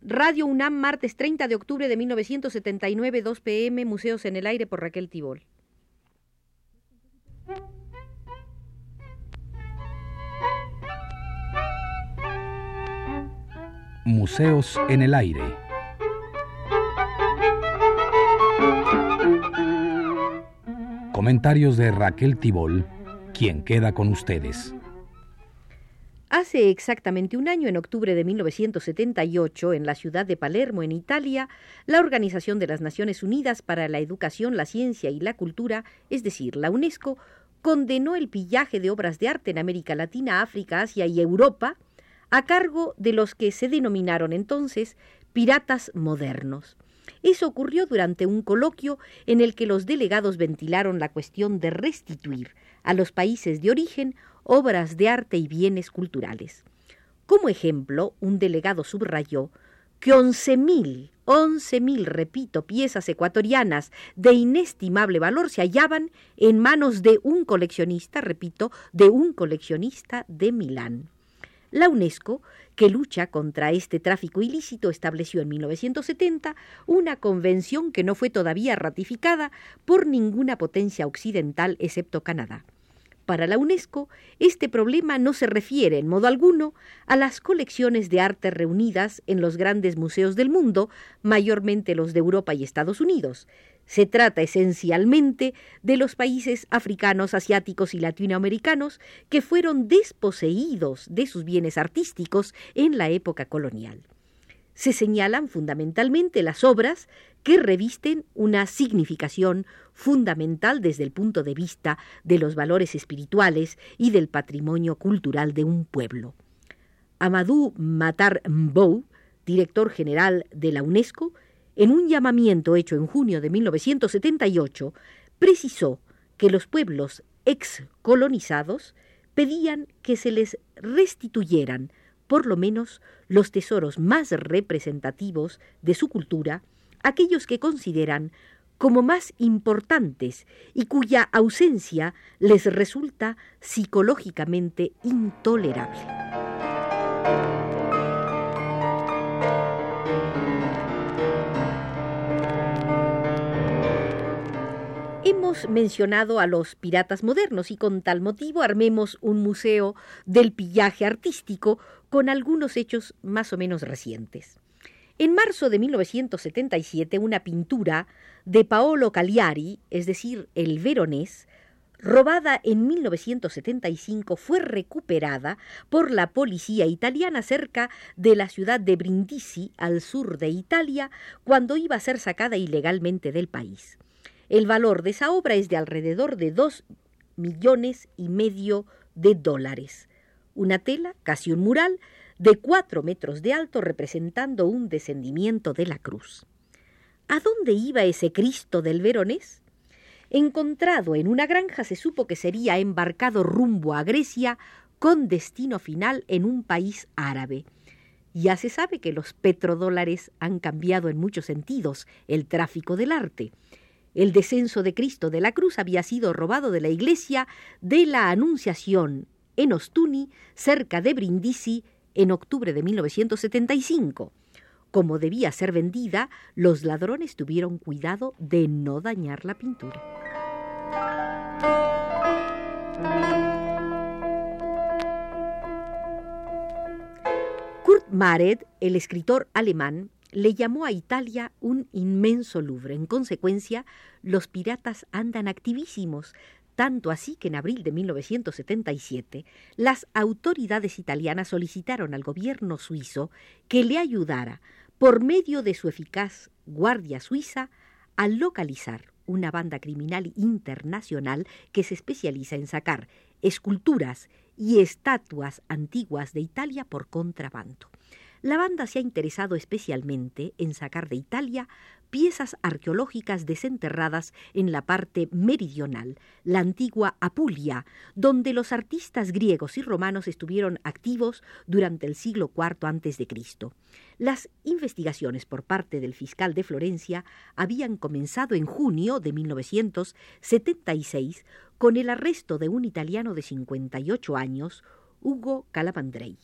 Radio UNAM, martes 30 de octubre de 1979, 2 pm, Museos en el Aire por Raquel Tibol. Museos en el Aire. Comentarios de Raquel Tibol, quien queda con ustedes. Hace exactamente un año, en octubre de 1978, en la ciudad de Palermo, en Italia, la Organización de las Naciones Unidas para la Educación, la Ciencia y la Cultura, es decir, la UNESCO, condenó el pillaje de obras de arte en América Latina, África, Asia y Europa a cargo de los que se denominaron entonces piratas modernos. Eso ocurrió durante un coloquio en el que los delegados ventilaron la cuestión de restituir a los países de origen obras de arte y bienes culturales. Como ejemplo, un delegado subrayó que once mil, once mil, repito, piezas ecuatorianas de inestimable valor se hallaban en manos de un coleccionista, repito, de un coleccionista de Milán. La UNESCO, que lucha contra este tráfico ilícito, estableció en 1970 una convención que no fue todavía ratificada por ninguna potencia occidental excepto Canadá. Para la UNESCO, este problema no se refiere en modo alguno a las colecciones de arte reunidas en los grandes museos del mundo, mayormente los de Europa y Estados Unidos, se trata esencialmente de los países africanos, asiáticos y latinoamericanos que fueron desposeídos de sus bienes artísticos en la época colonial. Se señalan fundamentalmente las obras que revisten una significación fundamental desde el punto de vista de los valores espirituales y del patrimonio cultural de un pueblo. Amadou Matar Mbou, director general de la UNESCO, en un llamamiento hecho en junio de 1978, precisó que los pueblos excolonizados pedían que se les restituyeran por lo menos los tesoros más representativos de su cultura, aquellos que consideran como más importantes y cuya ausencia les resulta psicológicamente intolerable. Mencionado a los piratas modernos y con tal motivo armemos un museo del pillaje artístico con algunos hechos más o menos recientes. En marzo de 1977, una pintura de Paolo Cagliari, es decir, el veronés, robada en 1975, fue recuperada por la policía italiana cerca de la ciudad de Brindisi, al sur de Italia, cuando iba a ser sacada ilegalmente del país. El valor de esa obra es de alrededor de dos millones y medio de dólares. Una tela, casi un mural, de cuatro metros de alto representando un descendimiento de la cruz. ¿A dónde iba ese Cristo del Veronés? Encontrado en una granja se supo que sería embarcado rumbo a Grecia con destino final en un país árabe. Ya se sabe que los petrodólares han cambiado en muchos sentidos el tráfico del arte. El descenso de Cristo de la cruz había sido robado de la iglesia de la Anunciación en Ostuni, cerca de Brindisi, en octubre de 1975. Como debía ser vendida, los ladrones tuvieron cuidado de no dañar la pintura. Kurt Mared, el escritor alemán, le llamó a Italia un inmenso Louvre. En consecuencia, los piratas andan activísimos, tanto así que en abril de 1977 las autoridades italianas solicitaron al gobierno suizo que le ayudara, por medio de su eficaz Guardia Suiza, a localizar una banda criminal internacional que se especializa en sacar esculturas y estatuas antiguas de Italia por contrabando. La banda se ha interesado especialmente en sacar de Italia piezas arqueológicas desenterradas en la parte meridional, la antigua Apulia, donde los artistas griegos y romanos estuvieron activos durante el siglo IV a.C. Las investigaciones por parte del fiscal de Florencia habían comenzado en junio de 1976 con el arresto de un italiano de 58 años, Hugo Calamandrei.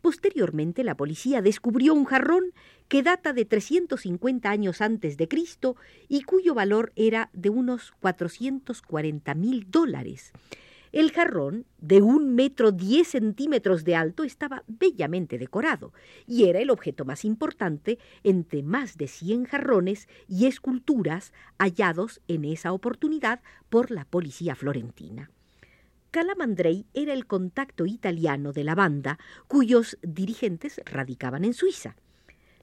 Posteriormente, la policía descubrió un jarrón que data de 350 años antes de Cristo y cuyo valor era de unos 440 mil dólares. El jarrón, de un metro diez centímetros de alto, estaba bellamente decorado y era el objeto más importante entre más de cien jarrones y esculturas hallados en esa oportunidad por la policía florentina. Calamandrei era el contacto italiano de la banda, cuyos dirigentes radicaban en Suiza.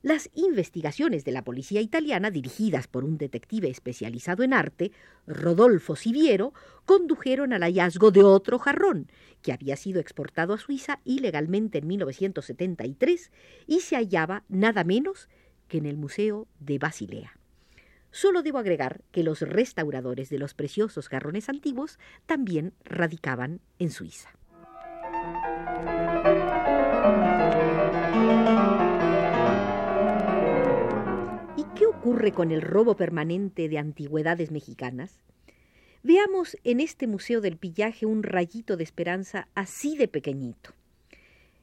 Las investigaciones de la policía italiana, dirigidas por un detective especializado en arte, Rodolfo Siviero, condujeron al hallazgo de otro jarrón, que había sido exportado a Suiza ilegalmente en 1973 y se hallaba nada menos que en el Museo de Basilea. Solo debo agregar que los restauradores de los preciosos jarrones antiguos también radicaban en Suiza. ¿Y qué ocurre con el robo permanente de antigüedades mexicanas? Veamos en este Museo del Pillaje un rayito de esperanza así de pequeñito.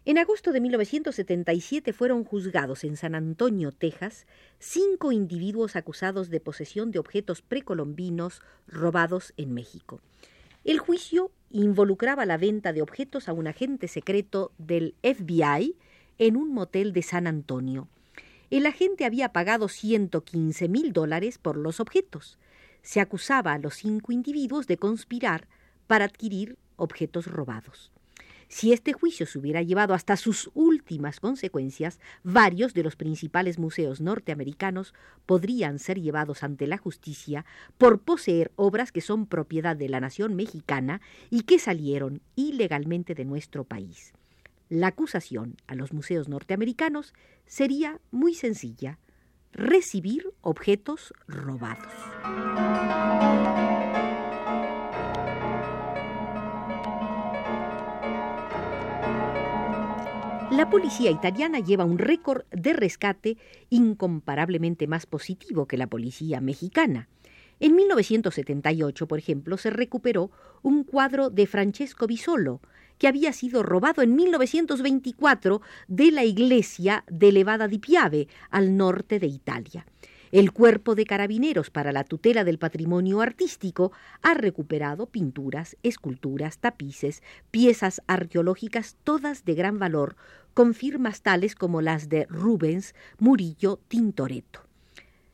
En agosto de 1977 fueron juzgados en San Antonio, Texas, cinco individuos acusados de posesión de objetos precolombinos robados en México. El juicio involucraba la venta de objetos a un agente secreto del FBI en un motel de San Antonio. El agente había pagado 115 mil dólares por los objetos. Se acusaba a los cinco individuos de conspirar para adquirir objetos robados. Si este juicio se hubiera llevado hasta sus últimas consecuencias, varios de los principales museos norteamericanos podrían ser llevados ante la justicia por poseer obras que son propiedad de la nación mexicana y que salieron ilegalmente de nuestro país. La acusación a los museos norteamericanos sería muy sencilla, recibir objetos robados. La policía italiana lleva un récord de rescate incomparablemente más positivo que la policía mexicana. En 1978, por ejemplo, se recuperó un cuadro de Francesco Bisolo, que había sido robado en 1924 de la iglesia de Levada di Piave, al norte de Italia. El Cuerpo de Carabineros para la tutela del patrimonio artístico ha recuperado pinturas, esculturas, tapices, piezas arqueológicas, todas de gran valor, con firmas tales como las de Rubens, Murillo, Tintoretto.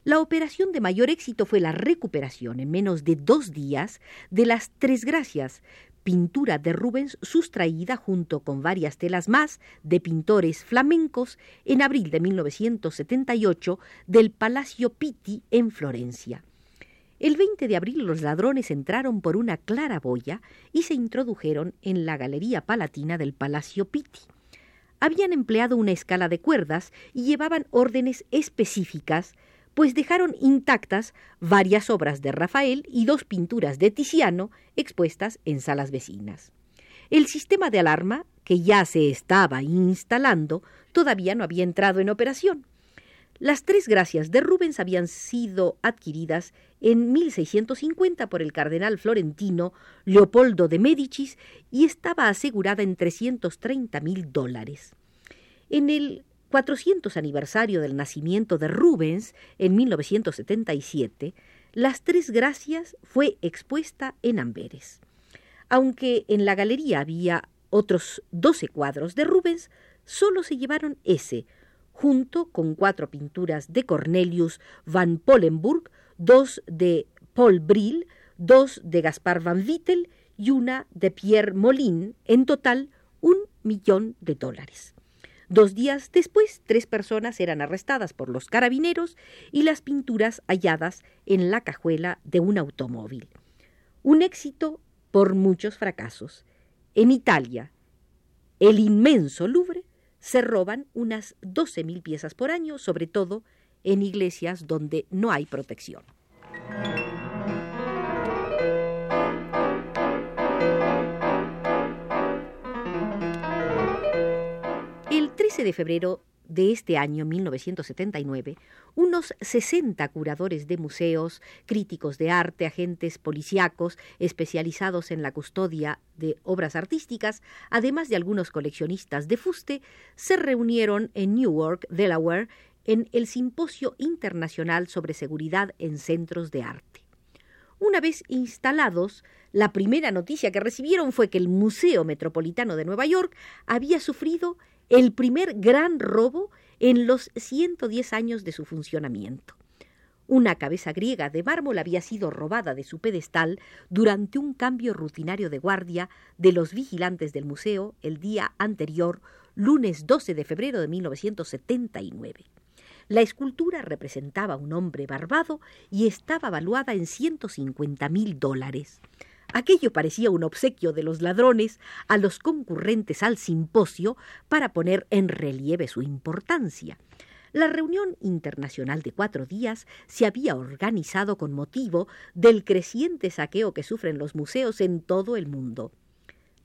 La operación de mayor éxito fue la recuperación en menos de dos días de las Tres Gracias, pintura de Rubens sustraída junto con varias telas más de pintores flamencos en abril de 1978 del Palacio Pitti en Florencia. El 20 de abril los ladrones entraron por una claraboya y se introdujeron en la Galería Palatina del Palacio Pitti. Habían empleado una escala de cuerdas y llevaban órdenes específicas pues dejaron intactas varias obras de Rafael y dos pinturas de Tiziano expuestas en salas vecinas. El sistema de alarma, que ya se estaba instalando, todavía no había entrado en operación. Las tres gracias de Rubens habían sido adquiridas en 1650 por el cardenal florentino Leopoldo de Médicis y estaba asegurada en 330 mil dólares. En el 400 aniversario del nacimiento de Rubens en 1977, Las Tres Gracias fue expuesta en Amberes. Aunque en la galería había otros 12 cuadros de Rubens, solo se llevaron ese, junto con cuatro pinturas de Cornelius van Polenburg, dos de Paul Brill, dos de Gaspar van Wittel y una de Pierre Molin, en total un millón de dólares. Dos días después, tres personas eran arrestadas por los carabineros y las pinturas halladas en la cajuela de un automóvil. Un éxito por muchos fracasos. En Italia, el inmenso Louvre, se roban unas 12.000 piezas por año, sobre todo en iglesias donde no hay protección. El 13 de febrero de este año 1979, unos 60 curadores de museos, críticos de arte, agentes policíacos especializados en la custodia de obras artísticas, además de algunos coleccionistas de fuste, se reunieron en Newark, Delaware, en el Simposio Internacional sobre Seguridad en Centros de Arte. Una vez instalados, la primera noticia que recibieron fue que el Museo Metropolitano de Nueva York había sufrido el primer gran robo en los 110 años de su funcionamiento. Una cabeza griega de mármol había sido robada de su pedestal durante un cambio rutinario de guardia de los vigilantes del museo el día anterior, lunes 12 de febrero de 1979. La escultura representaba un hombre barbado y estaba valuada en 150 mil dólares. Aquello parecía un obsequio de los ladrones a los concurrentes al simposio para poner en relieve su importancia. La reunión internacional de cuatro días se había organizado con motivo del creciente saqueo que sufren los museos en todo el mundo.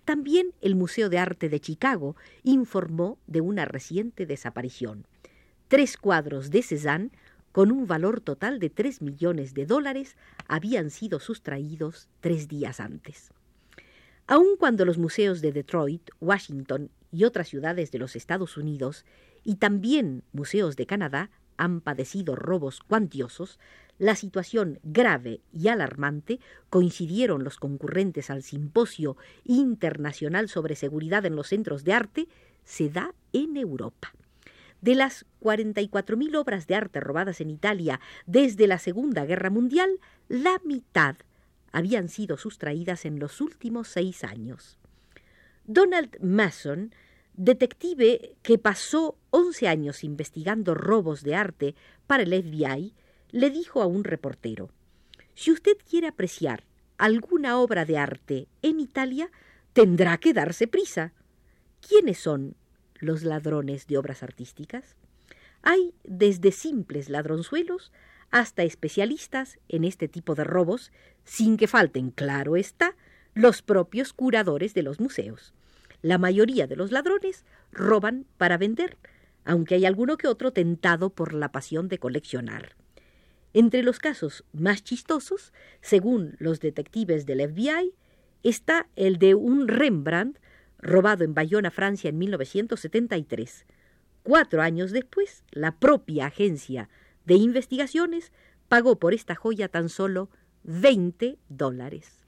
También el Museo de Arte de Chicago informó de una reciente desaparición. Tres cuadros de Cézanne con un valor total de tres millones de dólares, habían sido sustraídos tres días antes. Aun cuando los museos de Detroit, Washington y otras ciudades de los Estados Unidos, y también museos de Canadá, han padecido robos cuantiosos, la situación grave y alarmante coincidieron los concurrentes al Simposio Internacional sobre Seguridad en los Centros de Arte, se da en Europa. De las 44.000 obras de arte robadas en Italia desde la Segunda Guerra Mundial, la mitad habían sido sustraídas en los últimos seis años. Donald Mason, detective que pasó 11 años investigando robos de arte para el FBI, le dijo a un reportero, Si usted quiere apreciar alguna obra de arte en Italia, tendrá que darse prisa. ¿Quiénes son los ladrones de obras artísticas? Hay desde simples ladronzuelos hasta especialistas en este tipo de robos, sin que falten, claro está, los propios curadores de los museos. La mayoría de los ladrones roban para vender, aunque hay alguno que otro tentado por la pasión de coleccionar. Entre los casos más chistosos, según los detectives del FBI, está el de un Rembrandt robado en Bayona, Francia, en 1973. Cuatro años después, la propia agencia de investigaciones pagó por esta joya tan solo 20 dólares.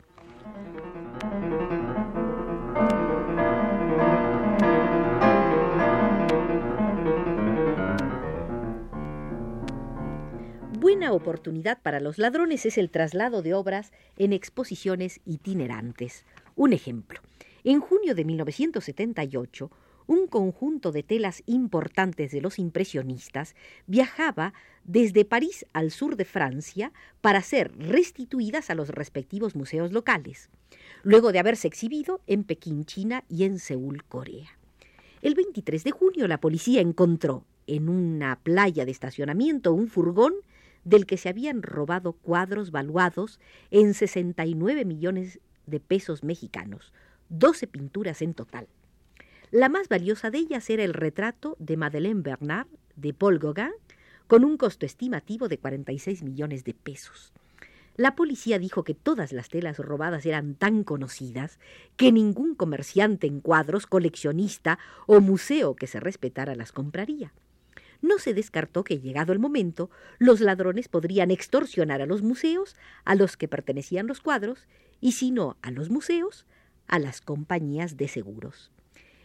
Buena oportunidad para los ladrones es el traslado de obras en exposiciones itinerantes. Un ejemplo. En junio de 1978, un conjunto de telas importantes de los impresionistas viajaba desde París al sur de Francia para ser restituidas a los respectivos museos locales, luego de haberse exhibido en Pekín, China y en Seúl, Corea. El 23 de junio la policía encontró en una playa de estacionamiento un furgón del que se habían robado cuadros valuados en 69 millones de pesos mexicanos, 12 pinturas en total. La más valiosa de ellas era el retrato de Madeleine Bernard de Paul Gauguin, con un costo estimativo de 46 millones de pesos. La policía dijo que todas las telas robadas eran tan conocidas que ningún comerciante en cuadros, coleccionista o museo que se respetara las compraría. No se descartó que, llegado el momento, los ladrones podrían extorsionar a los museos a los que pertenecían los cuadros, y si no a los museos, a las compañías de seguros.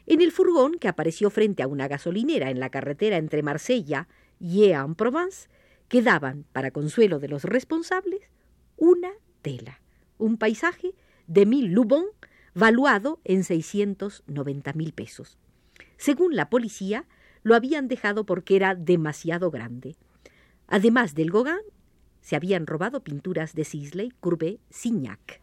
En el furgón que apareció frente a una gasolinera en la carretera entre Marsella y Aix-en-Provence, quedaban, para consuelo de los responsables, una tela, un paisaje de mil lubons valuado en 690 mil pesos. Según la policía, lo habían dejado porque era demasiado grande. Además del Gauguin, se habían robado pinturas de Sisley, Courbet, Signac.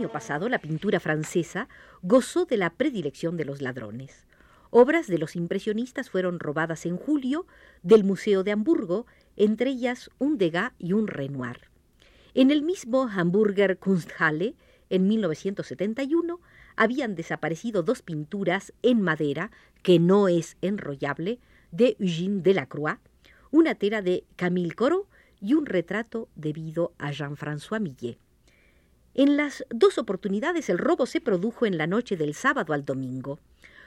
Año pasado la pintura francesa gozó de la predilección de los ladrones. Obras de los impresionistas fueron robadas en julio del Museo de Hamburgo, entre ellas un Degas y un Renoir. En el mismo Hamburger Kunsthalle, en 1971, habían desaparecido dos pinturas en madera, que no es enrollable, de Eugène Delacroix, una tela de Camille Corot y un retrato debido a Jean-François Millet. En las dos oportunidades el robo se produjo en la noche del sábado al domingo.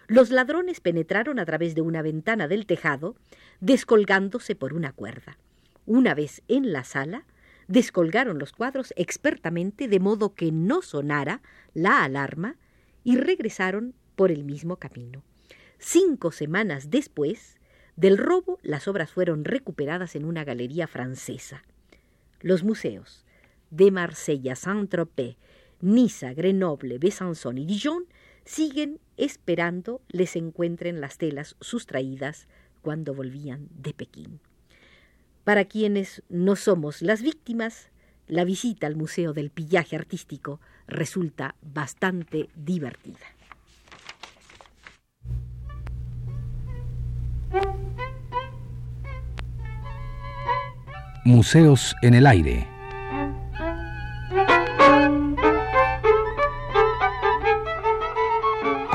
Los ladrones penetraron a través de una ventana del tejado, descolgándose por una cuerda. Una vez en la sala, descolgaron los cuadros expertamente de modo que no sonara la alarma y regresaron por el mismo camino. Cinco semanas después del robo, las obras fueron recuperadas en una galería francesa. Los museos de Marsella, Saint-Tropez, Niza, Grenoble, Besançon y Dijon siguen esperando les encuentren las telas sustraídas cuando volvían de Pekín. Para quienes no somos las víctimas, la visita al Museo del Pillaje Artístico resulta bastante divertida. Museos en el aire.